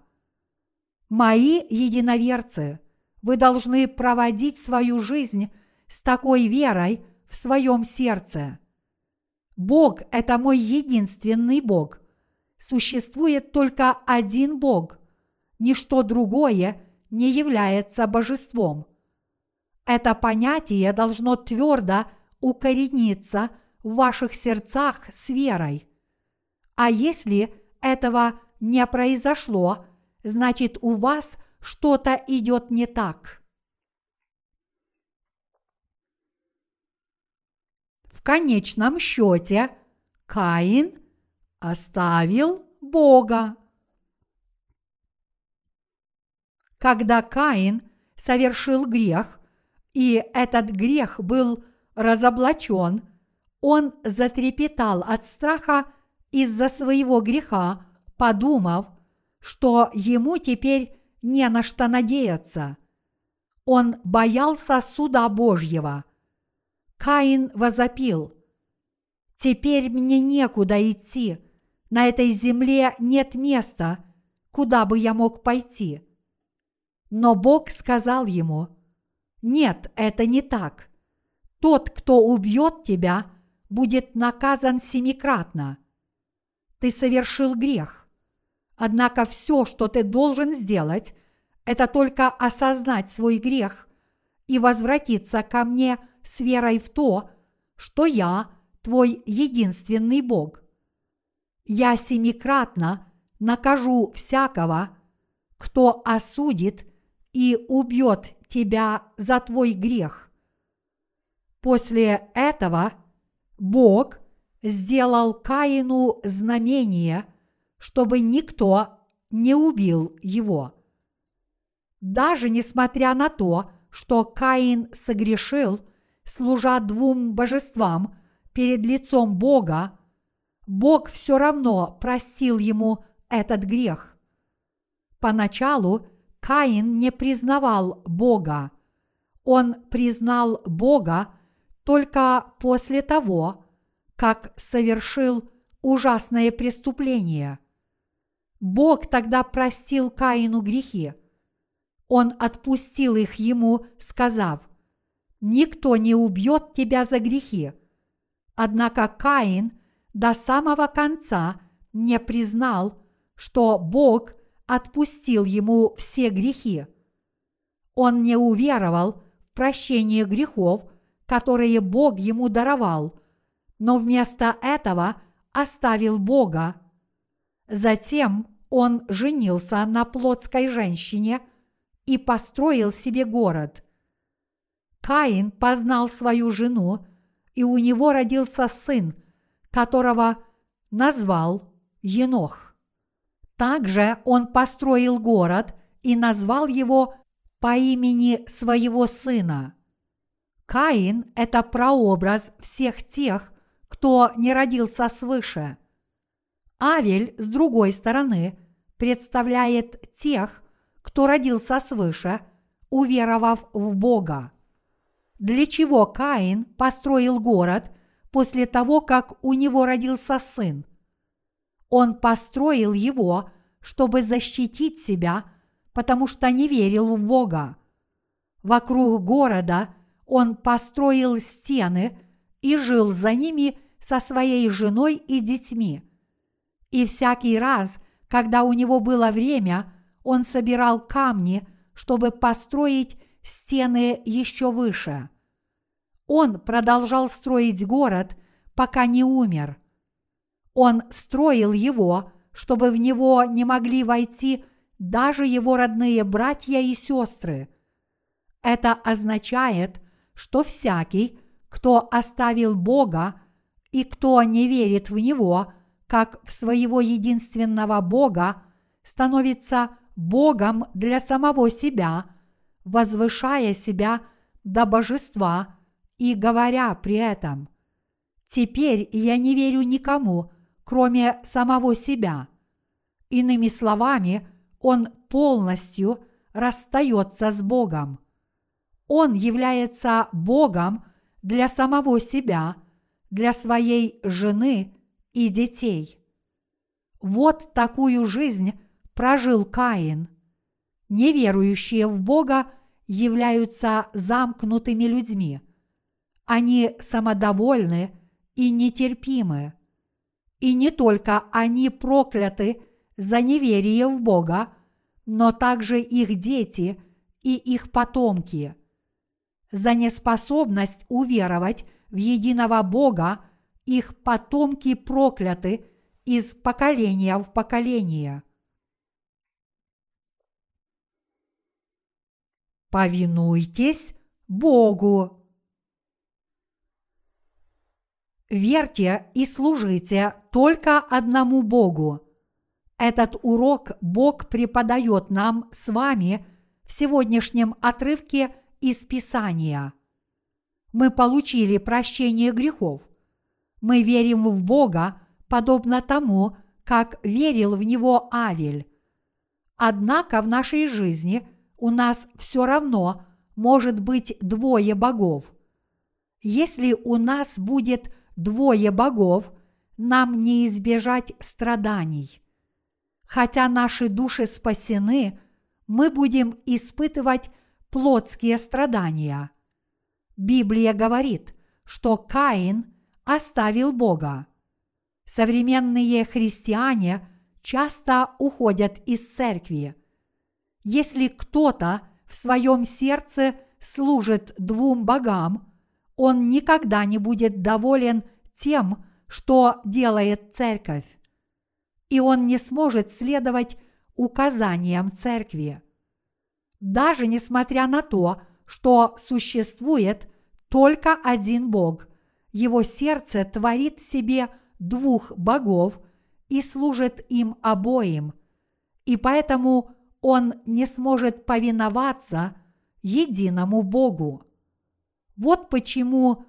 Мои единоверцы, вы должны проводить свою жизнь с такой верой в своем сердце. Бог – это мой единственный Бог. Существует только один Бог. Ничто другое не является божеством – это понятие должно твердо укорениться в ваших сердцах с верой. А если этого не произошло, значит у вас что-то идет не так. В конечном счете Каин оставил Бога. Когда Каин совершил грех, и этот грех был разоблачен, он затрепетал от страха из-за своего греха, подумав, что ему теперь не на что надеяться. Он боялся суда Божьего. Каин возопил, «Теперь мне некуда идти, на этой земле нет места, куда бы я мог пойти». Но Бог сказал ему – нет, это не так. Тот, кто убьет тебя, будет наказан семикратно. Ты совершил грех. Однако все, что ты должен сделать, это только осознать свой грех и возвратиться ко мне с верой в то, что я твой единственный Бог. Я семикратно накажу всякого, кто осудит и убьет тебя за твой грех. После этого Бог сделал Каину знамение, чтобы никто не убил его. Даже несмотря на то, что Каин согрешил, служа двум божествам перед лицом Бога, Бог все равно простил ему этот грех. Поначалу Каин не признавал Бога. Он признал Бога только после того, как совершил ужасное преступление. Бог тогда простил Каину грехи. Он отпустил их ему, сказав, «Никто не убьет тебя за грехи». Однако Каин до самого конца не признал, что Бог – отпустил ему все грехи. Он не уверовал в прощение грехов, которые Бог ему даровал, но вместо этого оставил Бога. Затем он женился на плотской женщине и построил себе город. Каин познал свою жену, и у него родился сын, которого назвал Енох. Также он построил город и назвал его по имени своего сына. Каин – это прообраз всех тех, кто не родился свыше. Авель, с другой стороны, представляет тех, кто родился свыше, уверовав в Бога. Для чего Каин построил город после того, как у него родился сын? Он построил его, чтобы защитить себя, потому что не верил в Бога. Вокруг города он построил стены и жил за ними со своей женой и детьми. И всякий раз, когда у него было время, он собирал камни, чтобы построить стены еще выше. Он продолжал строить город, пока не умер. Он строил его, чтобы в него не могли войти даже его родные братья и сестры. Это означает, что всякий, кто оставил Бога и кто не верит в Него, как в своего единственного Бога, становится Богом для самого себя, возвышая себя до божества и говоря при этом «Теперь я не верю никому, кроме самого себя». Иными словами, он полностью расстается с Богом. Он является Богом для самого себя, для своей жены и детей. Вот такую жизнь прожил Каин. Неверующие в Бога являются замкнутыми людьми. Они самодовольны и нетерпимы. И не только они прокляты за неверие в Бога, но также их дети и их потомки. За неспособность уверовать в единого Бога их потомки прокляты из поколения в поколение. Повинуйтесь Богу. Верьте и служите только одному Богу. Этот урок Бог преподает нам с вами в сегодняшнем отрывке из Писания. Мы получили прощение грехов. Мы верим в Бога, подобно тому, как верил в Него Авель. Однако в нашей жизни у нас все равно может быть двое богов. Если у нас будет двое богов, нам не избежать страданий. Хотя наши души спасены, мы будем испытывать плотские страдания. Библия говорит, что Каин оставил Бога. Современные христиане часто уходят из церкви. Если кто-то в своем сердце служит двум богам, он никогда не будет доволен тем, что делает церковь. И он не сможет следовать указаниям церкви. Даже несмотря на то, что существует только один Бог, его сердце творит себе двух богов и служит им обоим, и поэтому он не сможет повиноваться единому Богу. Вот почему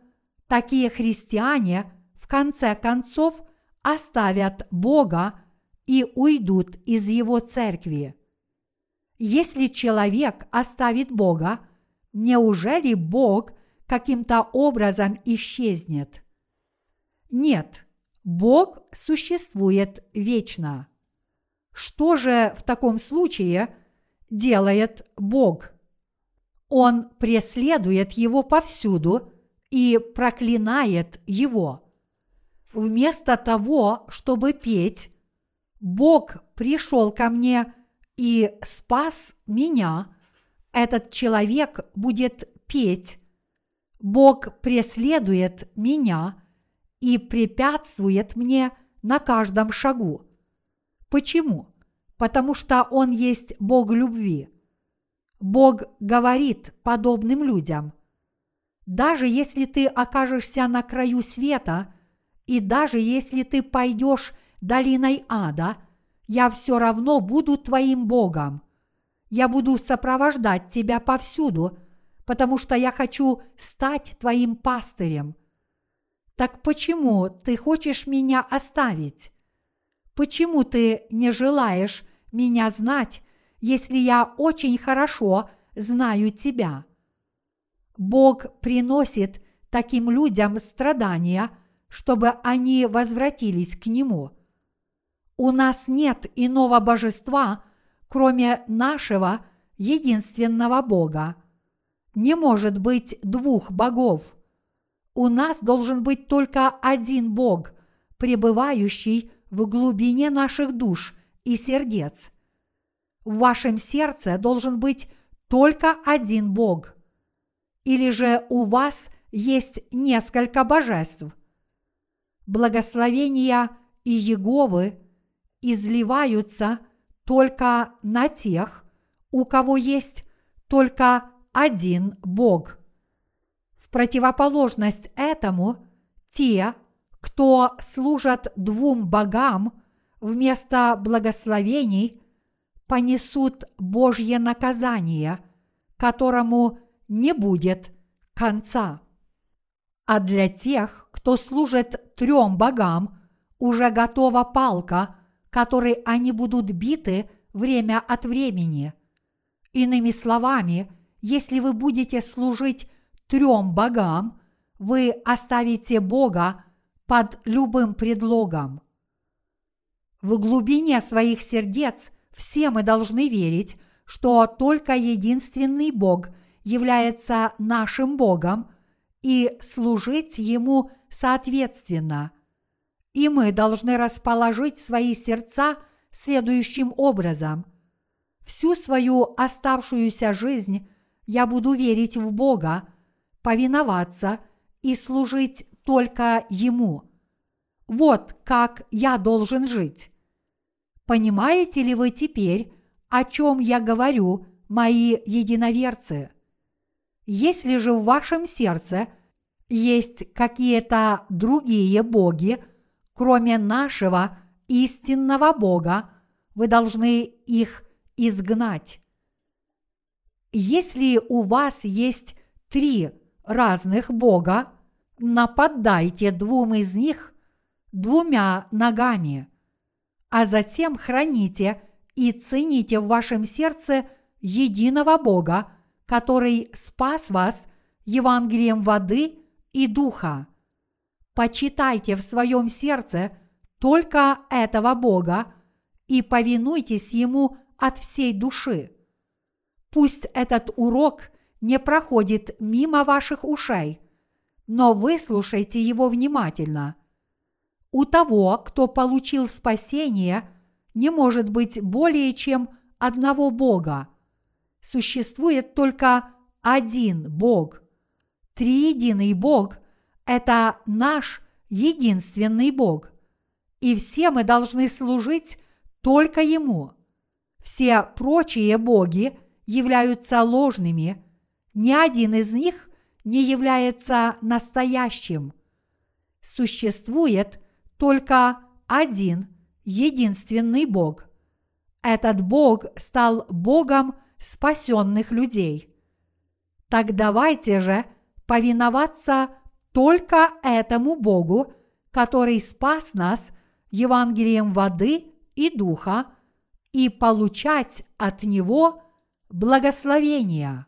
такие христиане конце концов оставят Бога и уйдут из его церкви. Если человек оставит Бога, неужели Бог каким-то образом исчезнет? Нет, Бог существует вечно. Что же в таком случае делает Бог? Он преследует его повсюду и проклинает его. Вместо того, чтобы петь, Бог пришел ко мне и спас меня, этот человек будет петь. Бог преследует меня и препятствует мне на каждом шагу. Почему? Потому что Он есть Бог любви. Бог говорит подобным людям. Даже если ты окажешься на краю света, и даже если ты пойдешь долиной ада, я все равно буду твоим Богом. Я буду сопровождать тебя повсюду, потому что я хочу стать твоим пастырем. Так почему ты хочешь меня оставить? Почему ты не желаешь меня знать, если я очень хорошо знаю тебя? Бог приносит таким людям страдания, чтобы они возвратились к Нему. У нас нет иного божества, кроме нашего единственного Бога. Не может быть двух богов. У нас должен быть только один Бог, пребывающий в глубине наших душ и сердец. В вашем сердце должен быть только один Бог. Или же у вас есть несколько божеств. Благословения и Еговы изливаются только на тех, у кого есть только один Бог. В противоположность этому, те, кто служат двум богам вместо благословений, понесут Божье наказание, которому не будет конца. А для тех, кто служит трем богам, уже готова палка, которой они будут биты время от времени. Иными словами, если вы будете служить трем богам, вы оставите Бога под любым предлогом. В глубине своих сердец все мы должны верить, что только единственный Бог является нашим Богом и служить Ему соответственно. И мы должны расположить свои сердца следующим образом. Всю свою оставшуюся жизнь я буду верить в Бога, повиноваться и служить только Ему. Вот как я должен жить. Понимаете ли вы теперь, о чем я говорю, мои единоверцы? Если же в вашем сердце есть какие-то другие боги, кроме нашего истинного Бога, вы должны их изгнать. Если у вас есть три разных Бога, нападайте двум из них двумя ногами, а затем храните и цените в вашем сердце единого Бога, который спас вас Евангелием воды и духа. Почитайте в своем сердце только этого Бога и повинуйтесь Ему от всей души. Пусть этот урок не проходит мимо ваших ушей, но выслушайте его внимательно. У того, кто получил спасение, не может быть более чем одного Бога. Существует только один Бог. Триединый Бог – это наш единственный Бог. И все мы должны служить только Ему. Все прочие боги являются ложными, ни один из них не является настоящим. Существует только один единственный Бог. Этот Бог стал Богом спасенных людей. Так давайте же повиноваться только этому Богу, который спас нас Евангелием воды и духа, и получать от Него благословения.